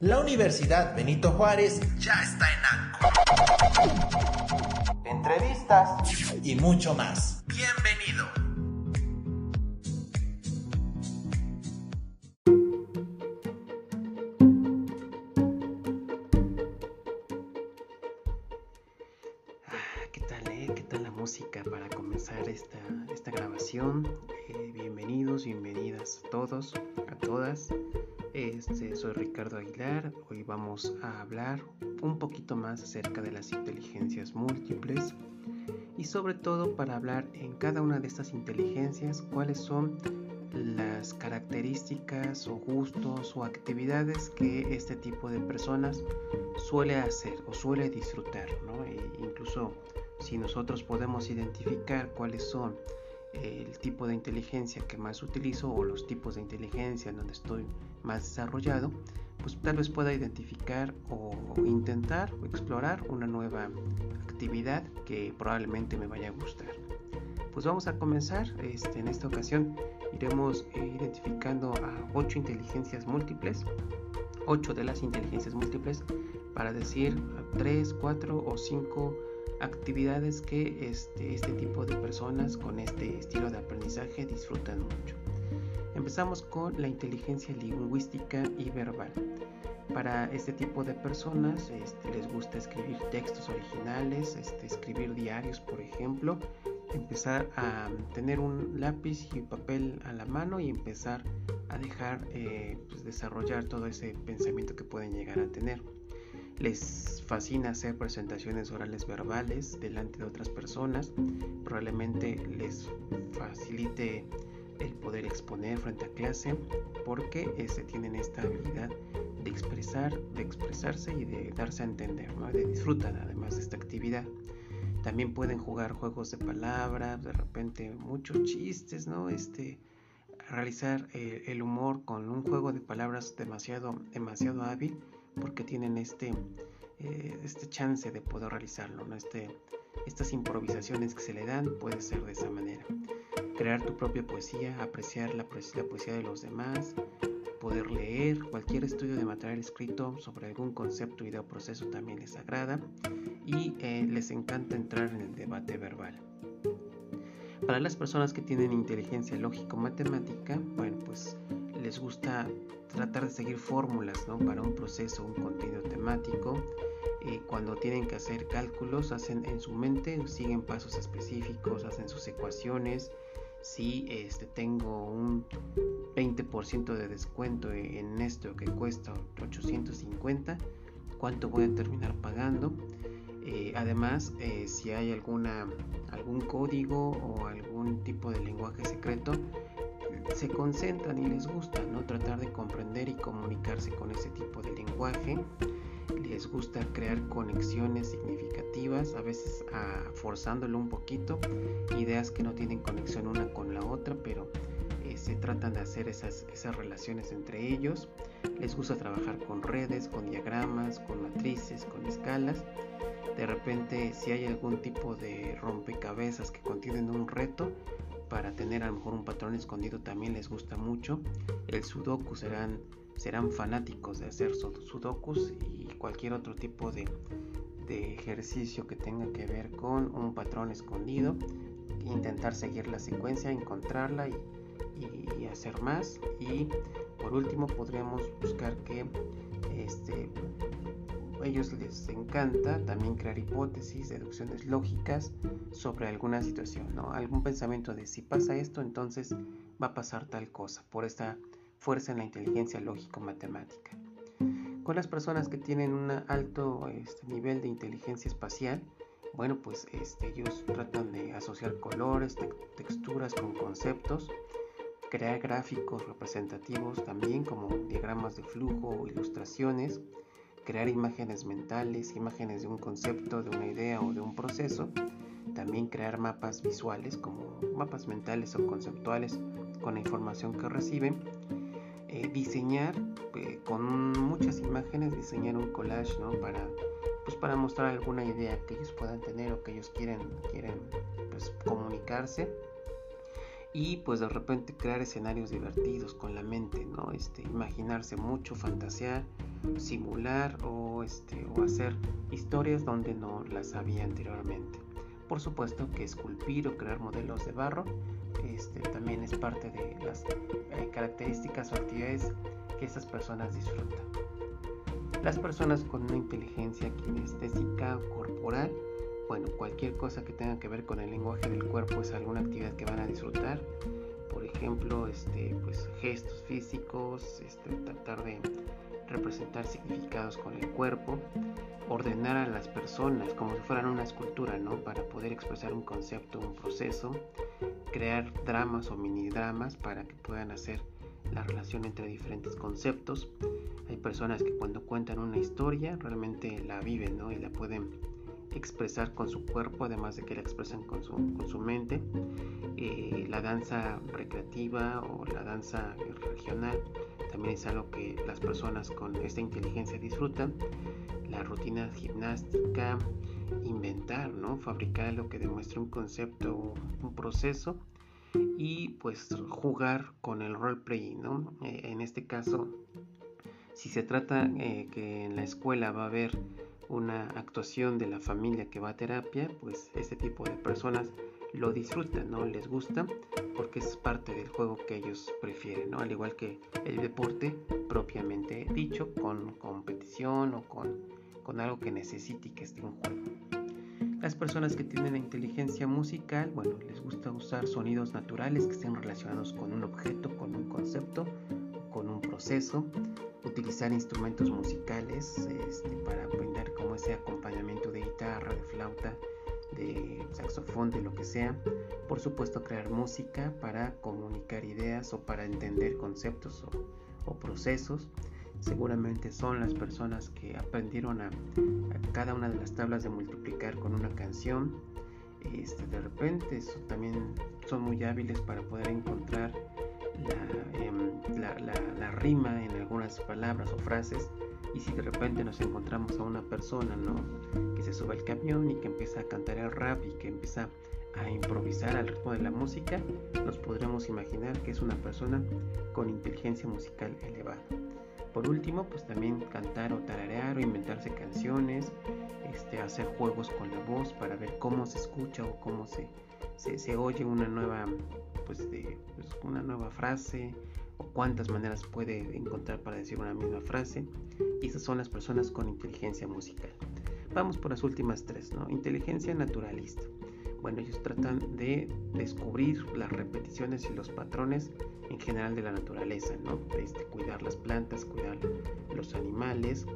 La Universidad Benito Juárez ya está en ANCO. Entrevistas y mucho más. Bienvenido. Comenzar esta, esta grabación? Eh, bienvenidos, bienvenidas a todos, a todas. Este, soy Ricardo Aguilar. Hoy vamos a hablar un poquito más acerca de las inteligencias múltiples y sobre todo para hablar en cada una de estas inteligencias cuáles son las características o gustos o actividades que este tipo de personas suele hacer o suele disfrutar. ¿no? E incluso si nosotros podemos identificar cuáles son el tipo de inteligencia que más utilizo o los tipos de inteligencia en donde estoy más desarrollado, pues tal vez pueda identificar o intentar o explorar una nueva actividad que probablemente me vaya a gustar. Pues vamos a comenzar. Este, en esta ocasión iremos eh, identificando a 8 inteligencias múltiples, 8 de las inteligencias múltiples, para decir 3, 4 o 5 actividades que este, este tipo de personas con este estilo de aprendizaje disfrutan mucho. Empezamos con la inteligencia lingüística y verbal. Para este tipo de personas este, les gusta escribir textos originales, este, escribir diarios, por ejemplo, empezar a tener un lápiz y papel a la mano y empezar a dejar eh, pues, desarrollar todo ese pensamiento que pueden llegar a tener. Les fascina hacer presentaciones orales verbales delante de otras personas. Probablemente les facilite el poder exponer frente a clase porque este, tienen esta habilidad de expresar, de expresarse y de darse a entender, ¿no? de disfrutan además de esta actividad. También pueden jugar juegos de palabras, de repente muchos chistes, ¿no? Este, realizar eh, el humor con un juego de palabras demasiado, demasiado hábil porque tienen este, eh, este chance de poder realizarlo, ¿no? este, estas improvisaciones que se le dan puede ser de esa manera. Crear tu propia poesía, apreciar la, la poesía de los demás, poder leer, cualquier estudio de material escrito sobre algún concepto, idea o proceso también les agrada y eh, les encanta entrar en el debate verbal. Para las personas que tienen inteligencia lógico-matemática, bueno, pues les gusta tratar de seguir fórmulas ¿no? para un proceso, un contenido temático. Eh, cuando tienen que hacer cálculos, hacen en su mente, siguen pasos específicos, hacen sus ecuaciones. Si este, tengo un 20% de descuento en esto que cuesta 850, ¿cuánto voy a terminar pagando? Eh, además, eh, si hay alguna, algún código o algún tipo de lenguaje secreto, se concentran y les gusta ¿no? tratar de comprender y comunicarse con ese tipo de lenguaje. Les gusta crear conexiones significativas, a veces ah, forzándolo un poquito, ideas que no tienen conexión una con la otra, pero eh, se tratan de hacer esas, esas relaciones entre ellos. Les gusta trabajar con redes, con diagramas, con matrices, con escalas. De repente, si hay algún tipo de rompecabezas que contienen un reto, para tener a lo mejor un patrón escondido también les gusta mucho. El sudoku serán, serán fanáticos de hacer sudokus y cualquier otro tipo de, de ejercicio que tenga que ver con un patrón escondido. Intentar seguir la secuencia, encontrarla y, y, y hacer más. Y por último podríamos buscar que este, ellos les encanta también crear hipótesis, deducciones lógicas sobre alguna situación, ¿no? Algún pensamiento de si pasa esto, entonces va a pasar tal cosa, por esta fuerza en la inteligencia lógico-matemática. Con las personas que tienen un alto este, nivel de inteligencia espacial, bueno, pues este, ellos tratan de asociar colores, texturas con conceptos, crear gráficos representativos también como diagramas de flujo o ilustraciones, crear imágenes mentales, imágenes de un concepto, de una idea o de un proceso, también crear mapas visuales como mapas mentales o conceptuales con la información que reciben, eh, diseñar eh, con muchas imágenes, diseñar un collage ¿no? para, pues, para mostrar alguna idea que ellos puedan tener o que ellos quieren, quieren pues, comunicarse y pues de repente crear escenarios divertidos con la mente, ¿no? Este, imaginarse mucho, fantasear, simular o, este, o hacer historias donde no las había anteriormente. Por supuesto que esculpir o crear modelos de barro este, también es parte de las eh, características o actividades que esas personas disfrutan. Las personas con una inteligencia kinestésica corporal, bueno, cualquier cosa que tenga que ver con el lenguaje del cuerpo es alguna actividad que van a disfrutar. Por ejemplo, este, pues, gestos físicos, este, tratar de representar significados con el cuerpo, ordenar a las personas como si fueran una escultura, ¿no? Para poder expresar un concepto, un proceso, crear dramas o mini dramas para que puedan hacer la relación entre diferentes conceptos. Hay personas que cuando cuentan una historia realmente la viven, ¿no? Y la pueden expresar con su cuerpo, además de que la expresan con su, con su mente. Eh, la danza recreativa o la danza regional también es algo que las personas con esta inteligencia disfrutan. La rutina gimnástica, inventar, ¿no? Fabricar lo que demuestre un concepto, un proceso y pues jugar con el roleplay, ¿no? Eh, en este caso, si se trata eh, que en la escuela va a haber una actuación de la familia que va a terapia, pues este tipo de personas lo disfrutan, ¿no? Les gusta porque es parte del juego que ellos prefieren, ¿no? Al igual que el deporte propiamente dicho, con competición o con, con algo que necesite y que esté en juego. Las personas que tienen inteligencia musical, bueno, les gusta usar sonidos naturales que estén relacionados con un objeto, con un concepto, con un proceso, utilizar instrumentos musicales este, para brindar como ese acompañamiento de guitarra, de flauta, de saxofón, de lo que sea. Por supuesto, crear música para comunicar ideas o para entender conceptos o, procesos. Seguramente son las personas que aprendieron a, cada una de las tablas de multiplicar con una canción. Este, de repente también son muy hábiles para poder encontrar em, la, la rima en algunas palabras o frases y si de repente nos encontramos a una persona ¿no? que se sube al camión y que empieza a cantar el rap y que empieza a improvisar al ritmo de la música, nos podremos imaginar que es una persona con inteligencia musical elevada. Por último, pues también cantar o tararear o inventarse canciones, este, hacer juegos con la voz para ver cómo se escucha o cómo se, se, oye una nueva, pues, de, pues, una nueva frase o cuántas maneras puede encontrar para decir una misma frase. Y esas son las personas con inteligencia musical. Vamos por las últimas tres, ¿no? Inteligencia naturalista. Bueno, ellos tratan de descubrir las repeticiones y los patrones en general de la naturaleza, ¿no? Este, cuidar las plantas, cuidar los animales,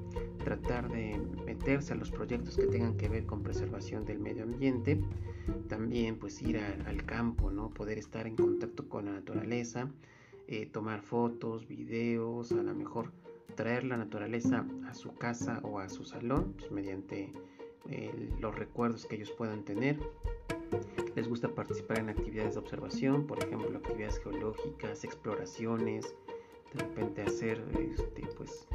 tratar de meterse a los proyectos que tengan que ver con preservación del medio ambiente, también pues ir al campo, ¿no? Poder estar en contacto con la naturaleza, eh, tomar fotos, videos, a lo mejor traer la naturaleza a su casa o a su salón pues, mediante eh, los recuerdos que ellos puedan tener. Les gusta participar en actividades de observación, por ejemplo, actividades geológicas, exploraciones, de repente hacer este, pues,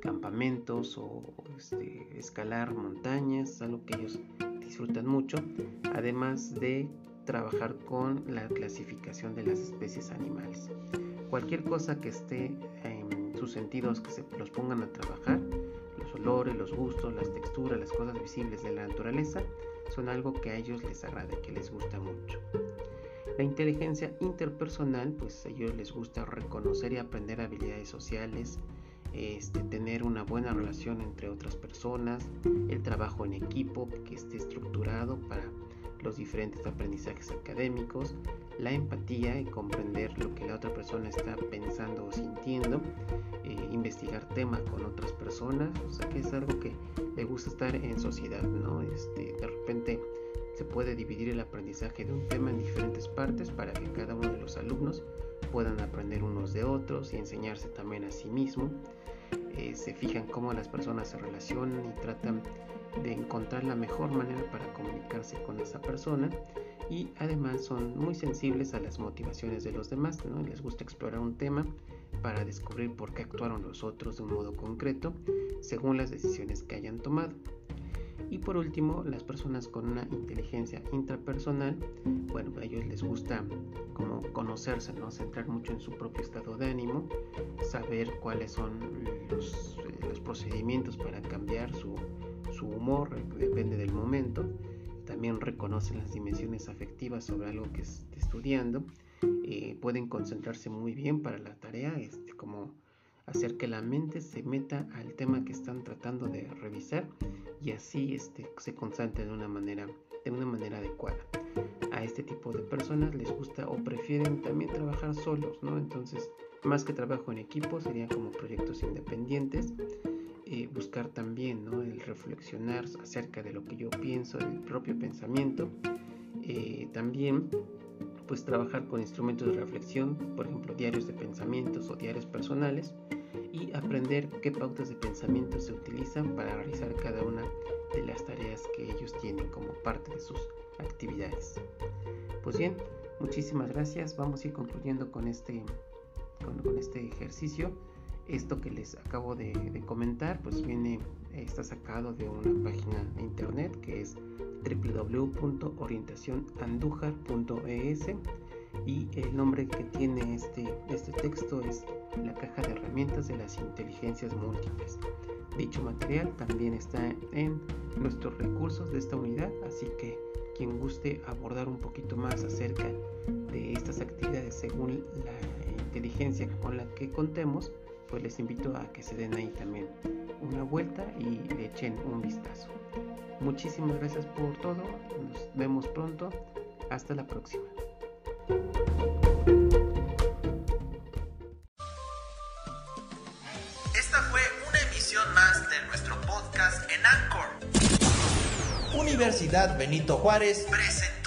campamentos o este, escalar montañas, algo que ellos disfrutan mucho, además de trabajar con la clasificación de las especies animales cualquier cosa que esté en sus sentidos, que se los pongan a trabajar, los olores, los gustos, las texturas, las cosas visibles de la naturaleza, son algo que a ellos les agrada, que les gusta mucho. La inteligencia interpersonal, pues a ellos les gusta reconocer y aprender habilidades sociales, este, tener una buena relación entre otras personas, el trabajo en equipo que esté estructurado para los diferentes aprendizajes académicos, la empatía y comprender lo que la otra persona está pensando o sintiendo, eh, investigar temas con otras personas, o sea que es algo que le gusta estar en sociedad, ¿no? Este, de repente puede dividir el aprendizaje de un tema en diferentes partes para que cada uno de los alumnos puedan aprender unos de otros y enseñarse también a sí mismo. Eh, se fijan cómo las personas se relacionan y tratan de encontrar la mejor manera para comunicarse con esa persona y además son muy sensibles a las motivaciones de los demás, ¿no? les gusta explorar un tema para descubrir por qué actuaron los otros de un modo concreto según las decisiones que hayan tomado. Y por último, las personas con una inteligencia intrapersonal, bueno, a ellos les gusta como conocerse, ¿no? Centrar mucho en su propio estado de ánimo, saber cuáles son los, eh, los procedimientos para cambiar su, su humor, depende del momento. También reconocen las dimensiones afectivas sobre algo que esté estudiando. Eh, pueden concentrarse muy bien para la tarea, este, como hacer que la mente se meta al tema que están tratando de revisar y así este, se concentren de una manera de una manera adecuada. A este tipo de personas les gusta o prefieren también trabajar solos, ¿no? Entonces, más que trabajo en equipo, serían como proyectos independientes. Eh, buscar también ¿no? el reflexionar acerca de lo que yo pienso, el propio pensamiento. Eh, también pues trabajar con instrumentos de reflexión, por ejemplo diarios de pensamientos o diarios personales y aprender qué pautas de pensamiento se utilizan para realizar cada una de las tareas que ellos tienen como parte de sus actividades. Pues bien, muchísimas gracias. Vamos a ir concluyendo con este, con, este ejercicio. Esto que les acabo de, de, comentar, pues viene, está sacado de una página de internet que es www.orientacionandújar.es y el nombre que tiene este, este texto es la caja de herramientas de las inteligencias múltiples. Dicho material también está en nuestros recursos de esta unidad, así que quien guste abordar un poquito más acerca de estas actividades según la inteligencia con la que contemos, pues les invito a que se den ahí también una vuelta y le echen un vistazo. Muchísimas gracias por todo, nos vemos pronto, hasta la próxima. Esta fue una emisión más de nuestro podcast en Anchor. Universidad Benito Juárez presenta